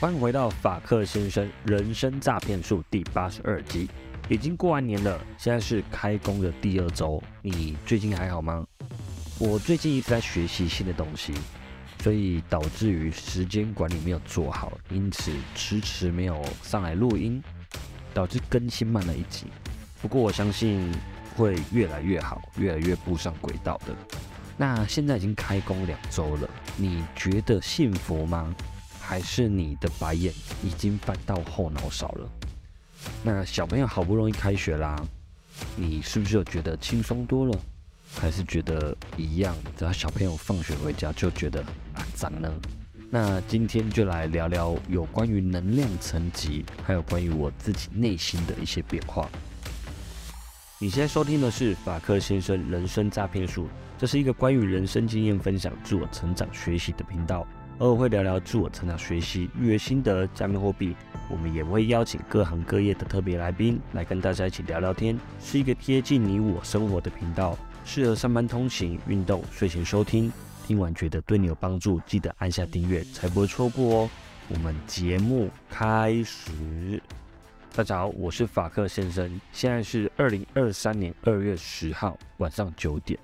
欢迎回到法克先生人生诈骗术第八十二集。已经过完年了，现在是开工的第二周，你最近还好吗？我最近一直在学习新的东西，所以导致于时间管理没有做好，因此迟迟没有上来录音，导致更新慢了一集。不过我相信会越来越好，越来越步上轨道的。那现在已经开工两周了，你觉得幸福吗？还是你的白眼已经翻到后脑勺了？那小朋友好不容易开学啦，你是不是有觉得轻松多了？还是觉得一样？只要小朋友放学回家就觉得啊脏呢？那今天就来聊聊有关于能量层级，还有关于我自己内心的一些变化。你现在收听的是法克先生人生诈骗术，这是一个关于人生经验分享、自我成长学习的频道。偶尔会聊聊自我成长、学习、育儿心得、加密货币，我们也会邀请各行各业的特别来宾来跟大家一起聊聊天，是一个贴近你我生活的频道，适合上班通勤、运动、睡前收听。听完觉得对你有帮助，记得按下订阅，才不会错过哦。我们节目开始，大家好，我是法克先生，现在是二零二三年二月十号晚上九点，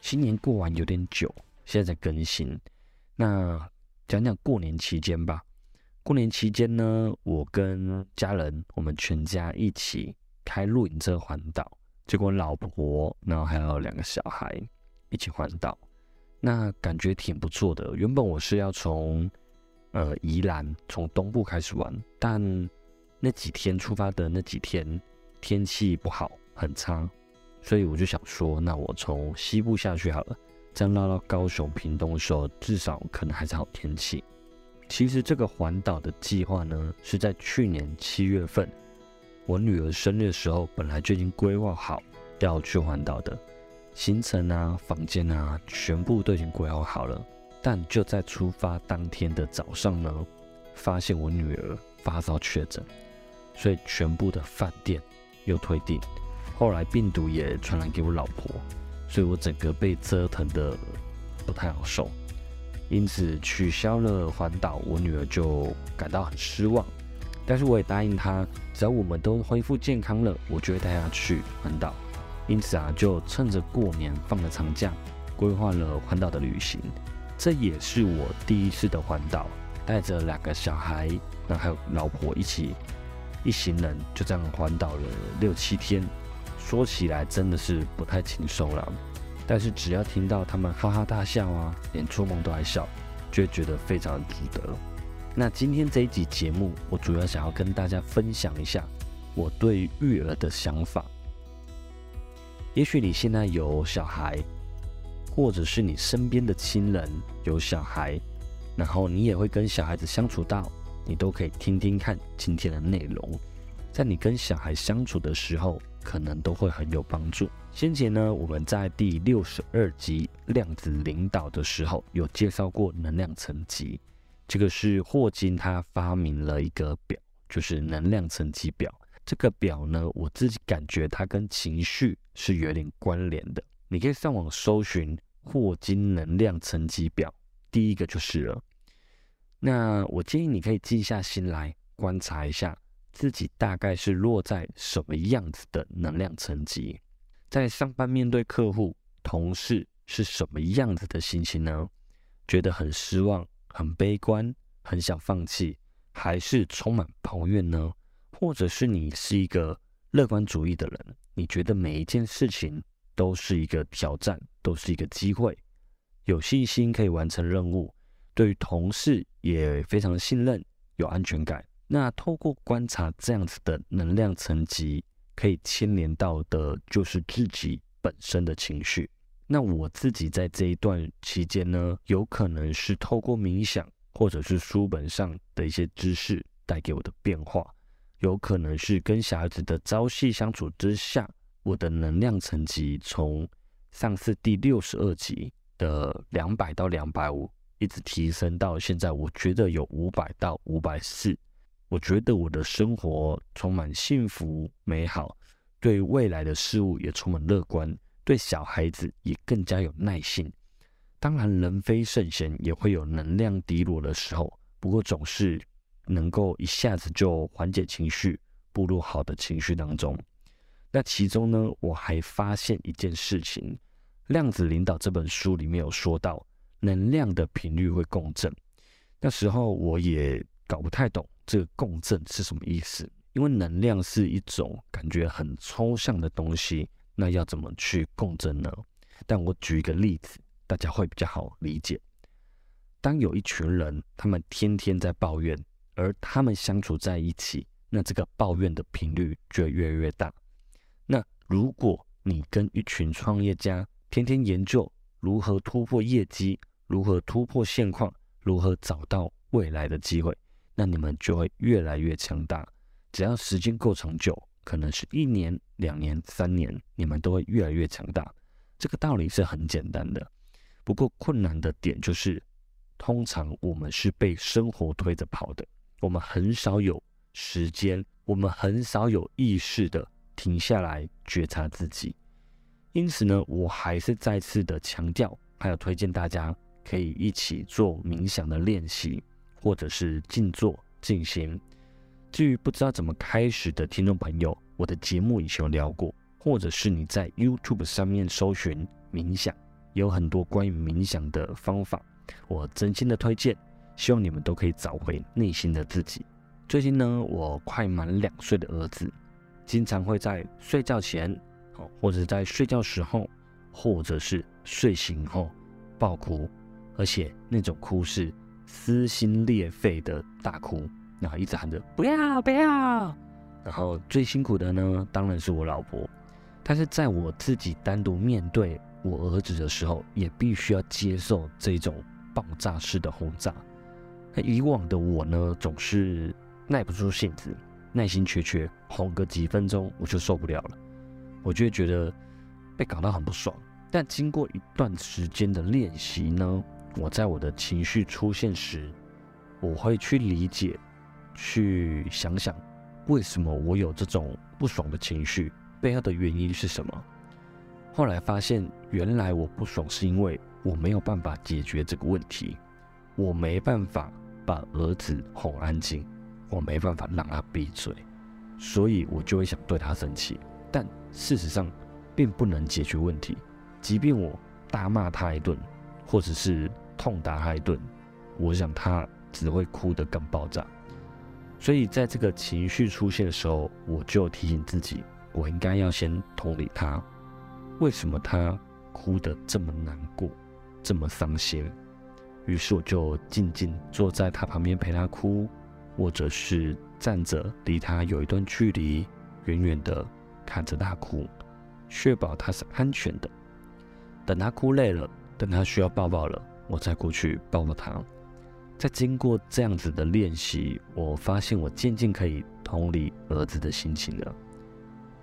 新年过完有点久，现在在更新。那讲讲过年期间吧。过年期间呢，我跟家人，我们全家一起开露营车环岛，结果老婆，然后还有两个小孩一起环岛，那感觉挺不错的。原本我是要从呃宜兰从东部开始玩，但那几天出发的那几天天气不好，很差，所以我就想说，那我从西部下去好了。这样绕到高雄、屏东的时候，至少可能还是好天气。其实这个环岛的计划呢，是在去年七月份，我女儿生日的时候，本来就已经规划好要去环岛的行程啊、房间啊，全部都已经规划好了。但就在出发当天的早上呢，发现我女儿发烧确诊，所以全部的饭店又退订。后来病毒也传染给我老婆。所以我整个被折腾的不太好受，因此取消了环岛，我女儿就感到很失望。但是我也答应她，只要我们都恢复健康了，我就会带她去环岛。因此啊，就趁着过年放了长假，规划了环岛的旅行。这也是我第一次的环岛，带着两个小孩，那还有老婆一起，一行人就这样环岛了六七天。说起来真的是不太轻松了，但是只要听到他们哈哈大笑啊，连做梦都爱笑，就会觉得非常值得。那今天这一集节目，我主要想要跟大家分享一下我对育儿的想法。也许你现在有小孩，或者是你身边的亲人有小孩，然后你也会跟小孩子相处到，你都可以听听看今天的内容。在你跟小孩相处的时候，可能都会很有帮助。先前呢，我们在第六十二集量子领导的时候，有介绍过能量层级。这个是霍金他发明了一个表，就是能量层级表。这个表呢，我自己感觉它跟情绪是有点关联的。你可以上网搜寻霍金能量层级表，第一个就是了。那我建议你可以静下心来观察一下。自己大概是落在什么样子的能量层级？在上班面对客户、同事是什么样子的心情呢？觉得很失望、很悲观、很想放弃，还是充满抱怨呢？或者是你是一个乐观主义的人？你觉得每一件事情都是一个挑战，都是一个机会，有信心可以完成任务，对于同事也非常信任，有安全感。那透过观察这样子的能量层级，可以牵连到的就是自己本身的情绪。那我自己在这一段期间呢，有可能是透过冥想，或者是书本上的一些知识带给我的变化，有可能是跟小孩子的朝夕相处之下，我的能量层级从上次第六十二集的两百到两百五，一直提升到现在，我觉得有五百到五百四。我觉得我的生活充满幸福美好，对未来的事物也充满乐观，对小孩子也更加有耐心。当然，人非圣贤，也会有能量低落的时候。不过，总是能够一下子就缓解情绪，步入好的情绪当中。那其中呢，我还发现一件事情，《量子领导》这本书里面有说到，能量的频率会共振。那时候我也搞不太懂这个共振是什么意思，因为能量是一种感觉很抽象的东西，那要怎么去共振呢？但我举一个例子，大家会比较好理解。当有一群人，他们天天在抱怨，而他们相处在一起，那这个抱怨的频率就会越来越大。那如果你跟一群创业家天天研究如何突破业绩，如何突破现况，如何找到未来的机会，那你们就会越来越强大。只要时间够长久，可能是一年、两年、三年，你们都会越来越强大。这个道理是很简单的，不过困难的点就是，通常我们是被生活推着跑的，我们很少有时间，我们很少有意识的。停下来觉察自己，因此呢，我还是再次的强调，还有推荐大家可以一起做冥想的练习，或者是静坐静心。至于不知道怎么开始的听众朋友，我的节目以前有聊过，或者是你在 YouTube 上面搜寻冥想，有很多关于冥想的方法，我真心的推荐，希望你们都可以找回内心的自己。最近呢，我快满两岁的儿子。经常会在睡觉前，或者在睡觉时候，或者是睡醒后爆哭，而且那种哭是撕心裂肺的大哭，然后一直喊着不要不要。然后最辛苦的呢，当然是我老婆，但是在我自己单独面对我儿子的时候，也必须要接受这种爆炸式的轰炸。那以往的我呢，总是耐不住性子。耐心缺缺，哄个几分钟我就受不了了，我就会觉得被搞到很不爽。但经过一段时间的练习呢，我在我的情绪出现时，我会去理解，去想想为什么我有这种不爽的情绪，背后的原因是什么。后来发现，原来我不爽是因为我没有办法解决这个问题，我没办法把儿子哄安静。我没办法让他闭嘴，所以我就会想对他生气，但事实上并不能解决问题。即便我大骂他一顿，或者是痛打他一顿，我想他只会哭得更爆炸。所以在这个情绪出现的时候，我就提醒自己，我应该要先同理他，为什么他哭得这么难过，这么伤心。于是我就静静坐在他旁边陪他哭。或者是站着，离他有一段距离，远远的看着他哭，确保他是安全的。等他哭累了，等他需要抱抱了，我再过去抱抱他。在经过这样子的练习，我发现我渐渐可以同理儿子的心情了，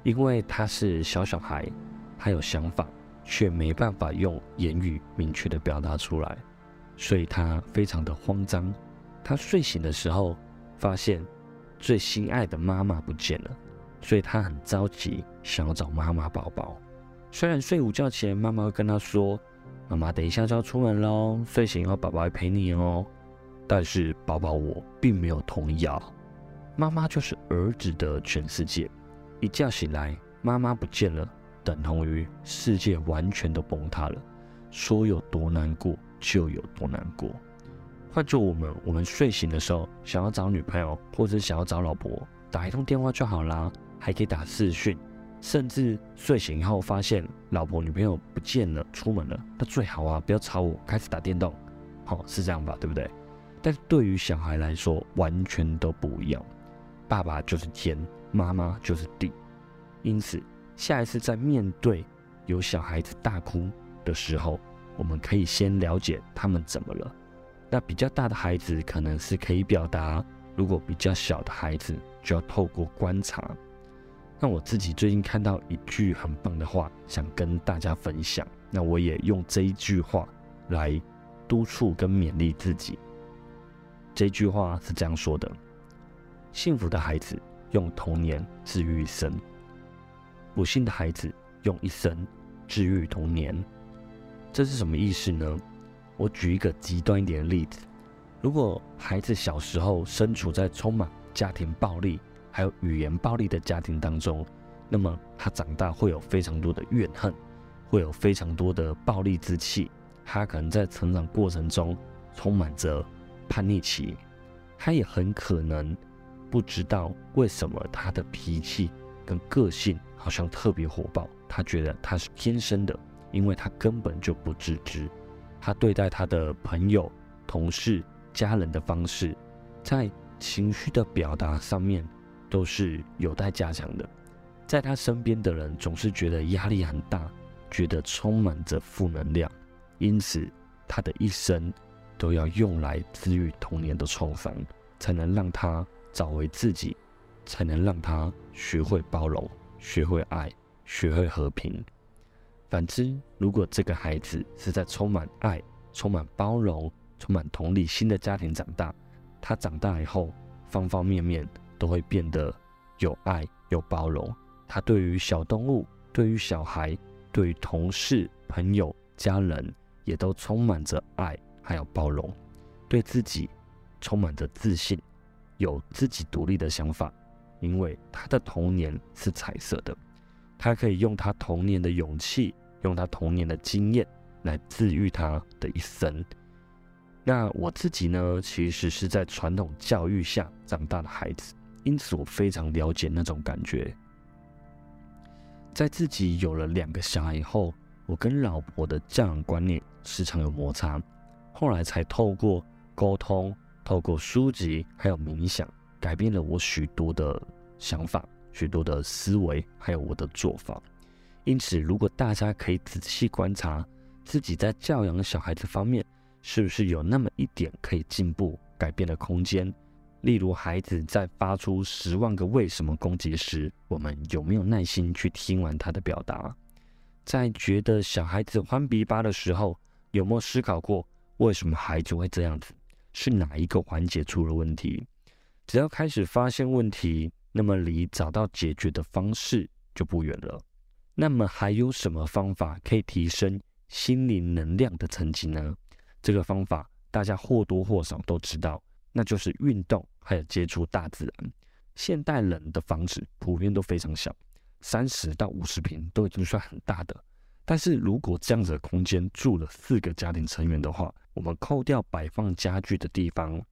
因为他是小小孩，他有想法，却没办法用言语明确的表达出来，所以他非常的慌张。他睡醒的时候。发现最心爱的妈妈不见了，所以他很着急，想要找妈妈抱抱。虽然睡午觉前妈妈会跟他说：“妈妈等一下就要出门喽，睡醒以后宝宝会陪你哦。”但是宝宝我并没有同意啊。妈妈就是儿子的全世界，一觉醒来妈妈不见了，等同于世界完全都崩塌了，说有多难过就有多难过。换做我们，我们睡醒的时候想要找女朋友，或者想要找老婆，打一通电话就好啦，还可以打视讯，甚至睡醒以后发现老婆女朋友不见了，出门了，那最好啊，不要吵我，开始打电动，好是这样吧，对不对？但是对于小孩来说，完全都不一样，爸爸就是天，妈妈就是地，因此下一次在面对有小孩子大哭的时候，我们可以先了解他们怎么了。那比较大的孩子可能是可以表达，如果比较小的孩子就要透过观察。那我自己最近看到一句很棒的话，想跟大家分享。那我也用这一句话来督促跟勉励自己。这句话是这样说的：幸福的孩子用童年治愈一生，不幸的孩子用一生治愈童年。这是什么意思呢？我举一个极端一点的例子，如果孩子小时候身处在充满家庭暴力还有语言暴力的家庭当中，那么他长大会有非常多的怨恨，会有非常多的暴力之气。他可能在成长过程中充满着叛逆期，他也很可能不知道为什么他的脾气跟个性好像特别火爆。他觉得他是天生的，因为他根本就不自知。他对待他的朋友、同事。家人的方式，在情绪的表达上面都是有待加强的。在他身边的人总是觉得压力很大，觉得充满着负能量，因此他的一生都要用来治愈童年的创伤，才能让他找回自己，才能让他学会包容、学会爱、学会和平。反之，如果这个孩子是在充满爱、充满包容，充满同理心的家庭长大，他长大以后，方方面面都会变得有爱、有包容。他对于小动物、对于小孩、对于同事、朋友、家人，也都充满着爱，还有包容。对自己充满着自信，有自己独立的想法。因为他的童年是彩色的，他可以用他童年的勇气，用他童年的经验来治愈他的一生。那我自己呢，其实是在传统教育下长大的孩子，因此我非常了解那种感觉。在自己有了两个小孩以后，我跟老婆的教养观念时常有摩擦，后来才透过沟通、透过书籍还有冥想，改变了我许多的想法、许多的思维，还有我的做法。因此，如果大家可以仔细观察自己在教养小孩子方面，是不是有那么一点可以进步、改变的空间？例如，孩子在发出十万个为什么攻击时，我们有没有耐心去听完他的表达？在觉得小孩子欢鼻巴的时候，有没有思考过为什么孩子会这样子？是哪一个环节出了问题？只要开始发现问题，那么离找到解决的方式就不远了。那么，还有什么方法可以提升心灵能量的层级呢？这个方法大家或多或少都知道，那就是运动，还有接触大自然。现代人的房子普遍都非常小，三十到五十平都已经算很大的。但是如果这样子的空间住了四个家庭成员的话，我们扣掉摆放家具的地方，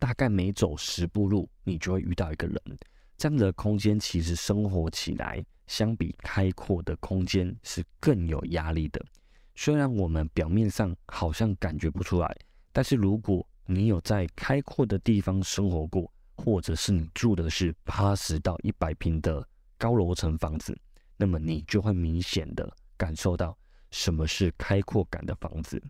大概每走十步路，你就会遇到一个人。这样的空间其实生活起来，相比开阔的空间是更有压力的。虽然我们表面上好像感觉不出来，但是如果你有在开阔的地方生活过，或者是你住的是八十到一百平的高楼层房子，那么你就会明显的感受到什么是开阔感的房子。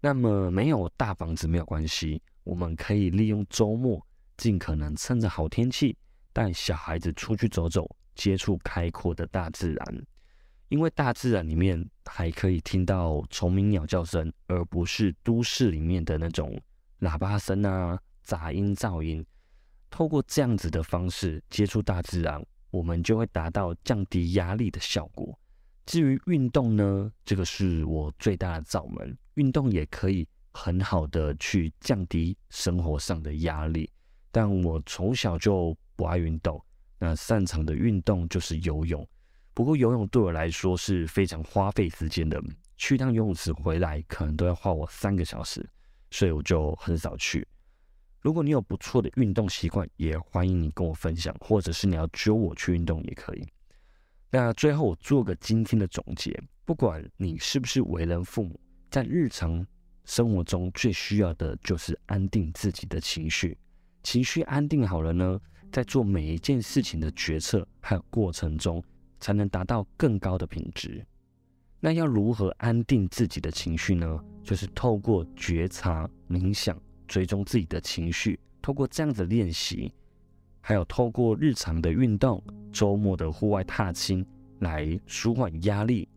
那么没有大房子没有关系，我们可以利用周末，尽可能趁着好天气，带小孩子出去走走，接触开阔的大自然。因为大自然里面还可以听到虫鸣鸟叫声，而不是都市里面的那种喇叭声啊、杂音噪音。透过这样子的方式接触大自然，我们就会达到降低压力的效果。至于运动呢，这个是我最大的罩门。运动也可以很好的去降低生活上的压力，但我从小就不爱运动，那擅长的运动就是游泳。不过游泳对我来说是非常花费时间的，去趟游泳池回来可能都要花我三个小时，所以我就很少去。如果你有不错的运动习惯，也欢迎你跟我分享，或者是你要揪我去运动也可以。那最后我做个今天的总结：不管你是不是为人父母，在日常生活中最需要的就是安定自己的情绪。情绪安定好了呢，在做每一件事情的决策还有过程中。才能达到更高的品质。那要如何安定自己的情绪呢？就是透过觉察、冥想、追踪自己的情绪，透过这样的练习，还有透过日常的运动、周末的户外踏青来舒缓压力，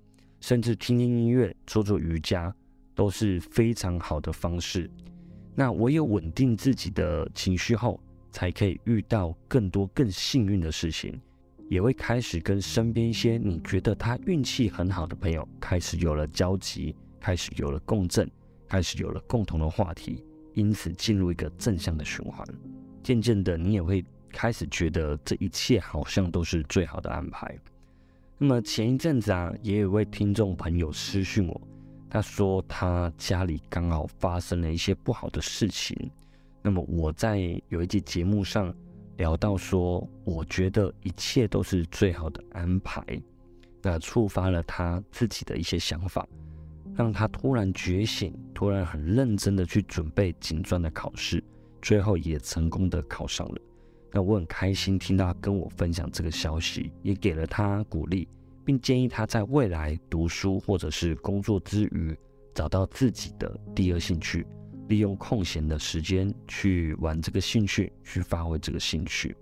甚至听听音乐、做做瑜伽，都是非常好的方式。那唯有稳定自己的情绪后，才可以遇到更多更幸运的事情。也会开始跟身边一些你觉得他运气很好的朋友开始有了交集，开始有了共振，开始有了共同的话题，因此进入一个正向的循环。渐渐的，你也会开始觉得这一切好像都是最好的安排。那么前一阵子啊，也有位听众朋友私讯我，他说他家里刚好发生了一些不好的事情。那么我在有一集节目上聊到说，我觉得一切都是最好的安排，那触发了他自己的一些想法，让他突然觉醒，突然很认真的去准备警专的考试。最后也成功的考上了，那我很开心听到跟我分享这个消息，也给了他鼓励，并建议他在未来读书或者是工作之余，找到自己的第二兴趣，利用空闲的时间去玩这个兴趣，去发挥这个兴趣。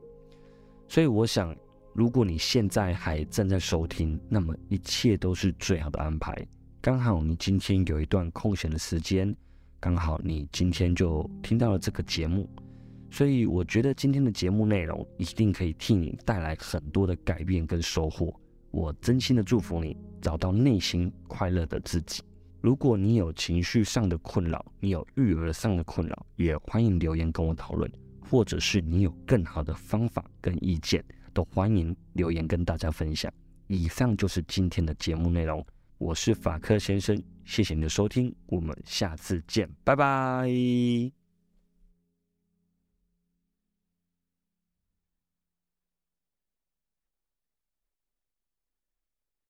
所以我想，如果你现在还正在收听，那么一切都是最好的安排。刚好你今天有一段空闲的时间。刚好你今天就听到了这个节目，所以我觉得今天的节目内容一定可以替你带来很多的改变跟收获。我真心的祝福你找到内心快乐的自己。如果你有情绪上的困扰，你有育儿上的困扰，也欢迎留言跟我讨论，或者是你有更好的方法跟意见，都欢迎留言跟大家分享。以上就是今天的节目内容。我是法克先生，谢谢你的收听，我们下次见，拜拜。